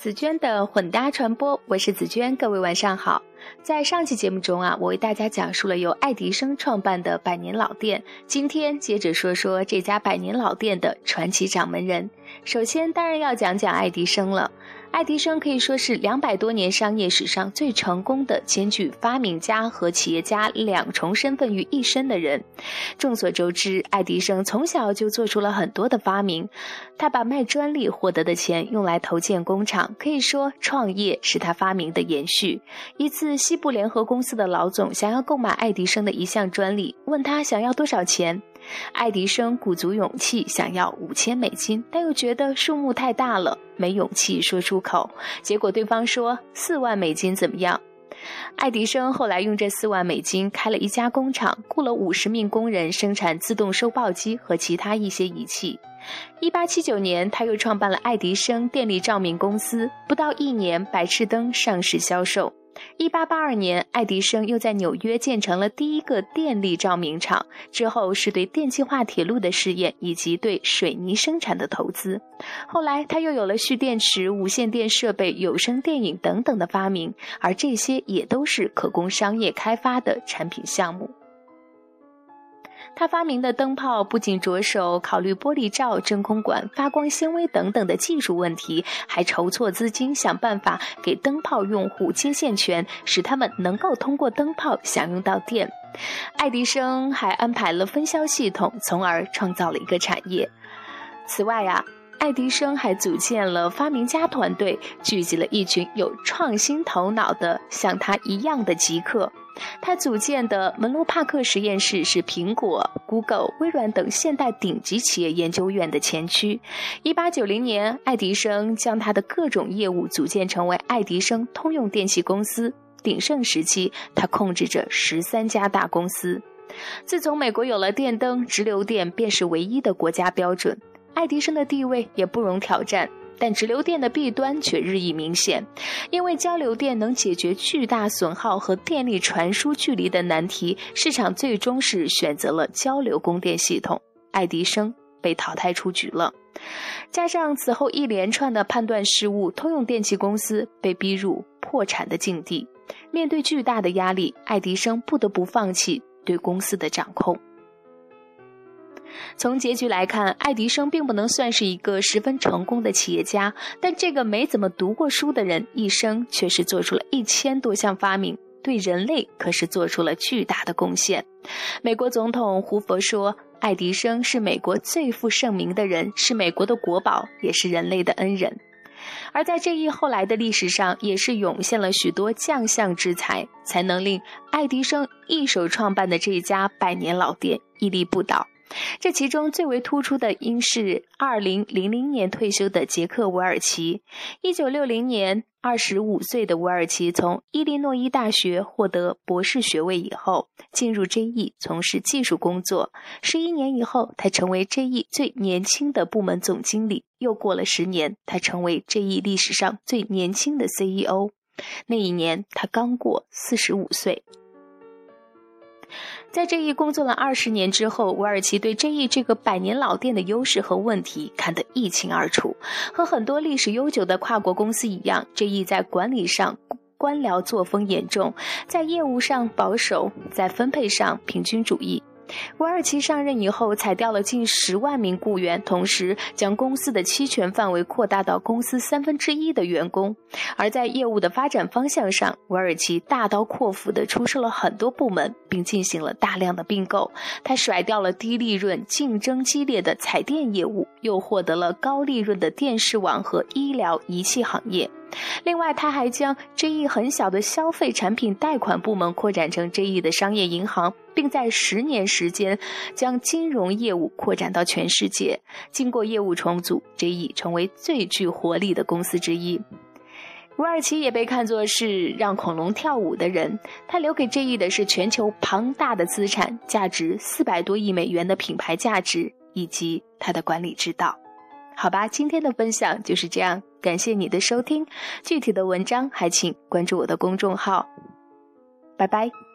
紫娟的混搭传播，我是紫娟，各位晚上好。在上期节目中啊，我为大家讲述了由爱迪生创办的百年老店。今天接着说说这家百年老店的传奇掌门人。首先，当然要讲讲爱迪生了。爱迪生可以说是两百多年商业史上最成功的兼具发明家和企业家两重身份于一身的人。众所周知，爱迪生从小就做出了很多的发明。他把卖专利获得的钱用来投建工厂，可以说创业是他发明的延续。一次，西部联合公司的老总想要购买爱迪生的一项专利，问他想要多少钱。爱迪生鼓足勇气想要五千美金，但又觉得数目太大了，没勇气说出口。结果对方说四万美金怎么样？爱迪生后来用这四万美金开了一家工厂，雇了五十名工人生产自动收报机和其他一些仪器。一八七九年，他又创办了爱迪生电力照明公司，不到一年，白炽灯上市销售。一八八二年，爱迪生又在纽约建成了第一个电力照明厂。之后是对电气化铁路的试验，以及对水泥生产的投资。后来，他又有了蓄电池、无线电设备、有声电影等等的发明，而这些也都是可供商业开发的产品项目。他发明的灯泡不仅着手考虑玻璃罩、真空管、发光纤维等等的技术问题，还筹措资金，想办法给灯泡用户接线权，使他们能够通过灯泡享用到电。爱迪生还安排了分销系统，从而创造了一个产业。此外呀，爱迪生还组建了发明家团队，聚集了一群有创新头脑的像他一样的极客。他组建的门罗帕克实验室是苹果、Google、微软等现代顶级企业研究院的前驱。1890年，爱迪生将他的各种业务组建成为爱迪生通用电气公司。鼎盛时期，他控制着十三家大公司。自从美国有了电灯，直流电便是唯一的国家标准，爱迪生的地位也不容挑战。但直流电的弊端却日益明显，因为交流电能解决巨大损耗和电力传输距离的难题，市场最终是选择了交流供电系统，爱迪生被淘汰出局了。加上此后一连串的判断失误，通用电气公司被逼入破产的境地。面对巨大的压力，爱迪生不得不放弃对公司的掌控。从结局来看，爱迪生并不能算是一个十分成功的企业家，但这个没怎么读过书的人，一生却是做出了一千多项发明，对人类可是做出了巨大的贡献。美国总统胡佛说：“爱迪生是美国最负盛名的人，是美国的国宝，也是人类的恩人。”而在这一后来的历史上，也是涌现了许多将相之才，才能令爱迪生一手创办的这一家百年老店屹立不倒。这其中最为突出的，应是2000年退休的杰克·韦尔奇。1960年，25岁的韦尔奇从伊利诺伊大学获得博士学位以后，进入 GE 从事技术工作。11年以后，他成为 GE 最年轻的部门总经理。又过了十年，他成为 GE 历史上最年轻的 CEO。那一年，他刚过45岁。在这一工作了二十年之后，韦尔奇对这一这个百年老店的优势和问题看得一清二楚。和很多历史悠久的跨国公司一样，这一在管理上官僚作风严重，在业务上保守，在分配上平均主义。韦尔奇上任以后，裁掉了近十万名雇员，同时将公司的期权范围扩大到公司三分之一的员工。而在业务的发展方向上，韦尔奇大刀阔斧地出售了很多部门，并进行了大量的并购。他甩掉了低利润、竞争激烈的彩电业务，又获得了高利润的电视网和医疗仪器行业。另外，他还将 GE 很小的消费产品贷款部门扩展成 GE 的商业银行，并在十年时间将金融业务扩展到全世界。经过业务重组，GE 成为最具活力的公司之一。韦尔奇也被看作是让恐龙跳舞的人，他留给 GE 的是全球庞大的资产，价值四百多亿美元的品牌价值，以及他的管理之道。好吧，今天的分享就是这样，感谢你的收听。具体的文章还请关注我的公众号。拜拜。